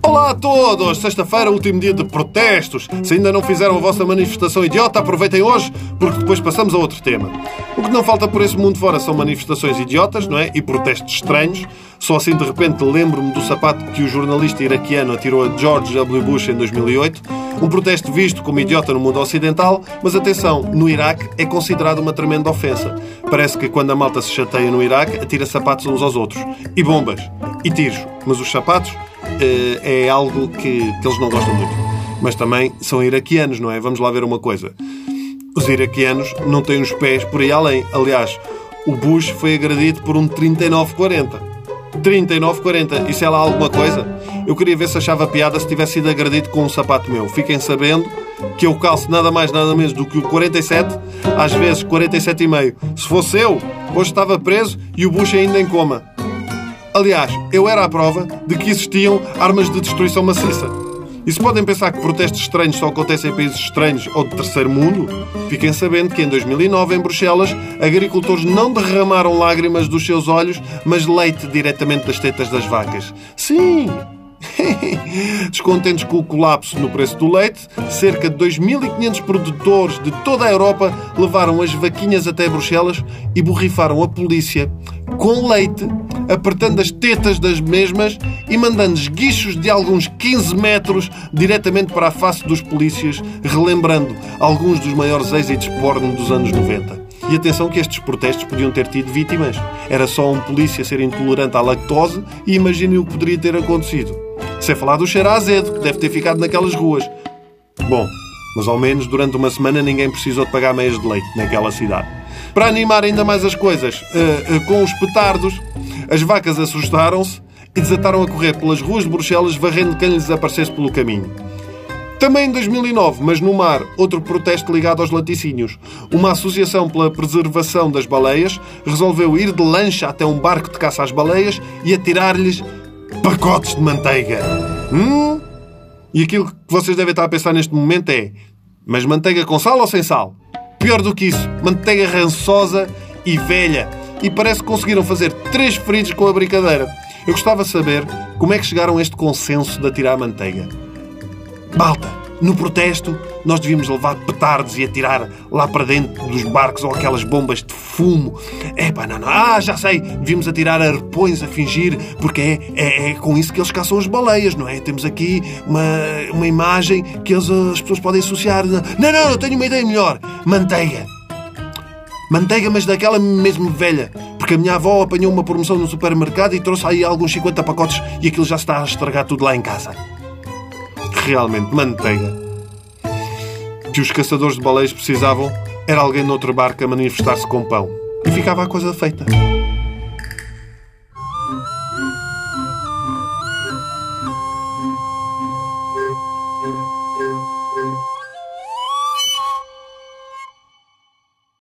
Olá a todos! Sexta-feira, último dia de protestos. Se ainda não fizeram a vossa manifestação idiota, aproveitem hoje, porque depois passamos a outro tema. O que não falta por esse mundo fora são manifestações idiotas, não é? E protestos estranhos. Só assim de repente lembro-me do sapato que o jornalista iraquiano atirou a George W. Bush em 2008. Um protesto visto como idiota no mundo ocidental, mas atenção, no Iraque é considerado uma tremenda ofensa. Parece que quando a malta se chateia no Iraque, atira sapatos uns aos outros. E bombas. E tiros. Mas os sapatos eh, é algo que, que eles não gostam muito. Mas também são iraquianos, não é? Vamos lá ver uma coisa. Os iraquianos não têm os pés por aí além. Aliás, o Bush foi agredido por um 39-40. 39,40. Isso é lá alguma coisa? Eu queria ver se achava piada se tivesse sido agredido com um sapato meu. Fiquem sabendo que eu calço nada mais nada menos do que o 47, às vezes 47,5. Se fosse eu, hoje estava preso e o Bush ainda em coma. Aliás, eu era a prova de que existiam armas de destruição maciça. E se podem pensar que protestos estranhos só acontecem em países estranhos ou de terceiro mundo, fiquem sabendo que em 2009, em Bruxelas, agricultores não derramaram lágrimas dos seus olhos, mas leite diretamente das tetas das vacas. Sim! Descontentes com o colapso no preço do leite, cerca de 2.500 produtores de toda a Europa levaram as vaquinhas até Bruxelas e borrifaram a polícia com leite, apertando as tetas das mesmas e mandando esguichos de alguns 15 metros diretamente para a face dos polícias, relembrando alguns dos maiores êxitos porno dos anos 90. E atenção que estes protestos podiam ter tido vítimas. Era só um polícia ser intolerante à lactose e imaginem o que poderia ter acontecido. Sem falar do cheiro azedo, que deve ter ficado naquelas ruas. Bom, mas ao menos durante uma semana ninguém precisou de pagar meias de leite naquela cidade. Para animar ainda mais as coisas, uh, uh, com os petardos, as vacas assustaram-se e desataram a correr pelas ruas de Bruxelas, varrendo quem lhes aparecesse pelo caminho. Também em 2009, mas no mar, outro protesto ligado aos laticínios. Uma associação pela preservação das baleias resolveu ir de lancha até um barco de caça às baleias e atirar-lhes pacotes de manteiga. Hum? E aquilo que vocês devem estar a pensar neste momento é: mas manteiga com sal ou sem sal? Pior do que isso, manteiga rançosa e velha. E parece que conseguiram fazer três fritos com a brincadeira. Eu gostava de saber como é que chegaram a este consenso de atirar a manteiga. Malta, no protesto, nós devíamos levar petardos e atirar lá para dentro dos barcos ou aquelas bombas de fumo. É pá, não, não. Ah, já sei. Devíamos atirar arpões a fingir, porque é, é, é, com isso que eles caçam as baleias, não é? Temos aqui uma, uma imagem que eles, as pessoas podem associar. Não, não, eu tenho uma ideia melhor. Manteiga. Manteiga, mas daquela mesmo velha. Porque a minha avó apanhou uma promoção no supermercado e trouxe aí alguns 50 pacotes e aquilo já está a estragar tudo lá em casa. Realmente, manteiga que os caçadores de baleias precisavam era alguém noutro barco a manifestar-se com pão. E ficava a coisa feita.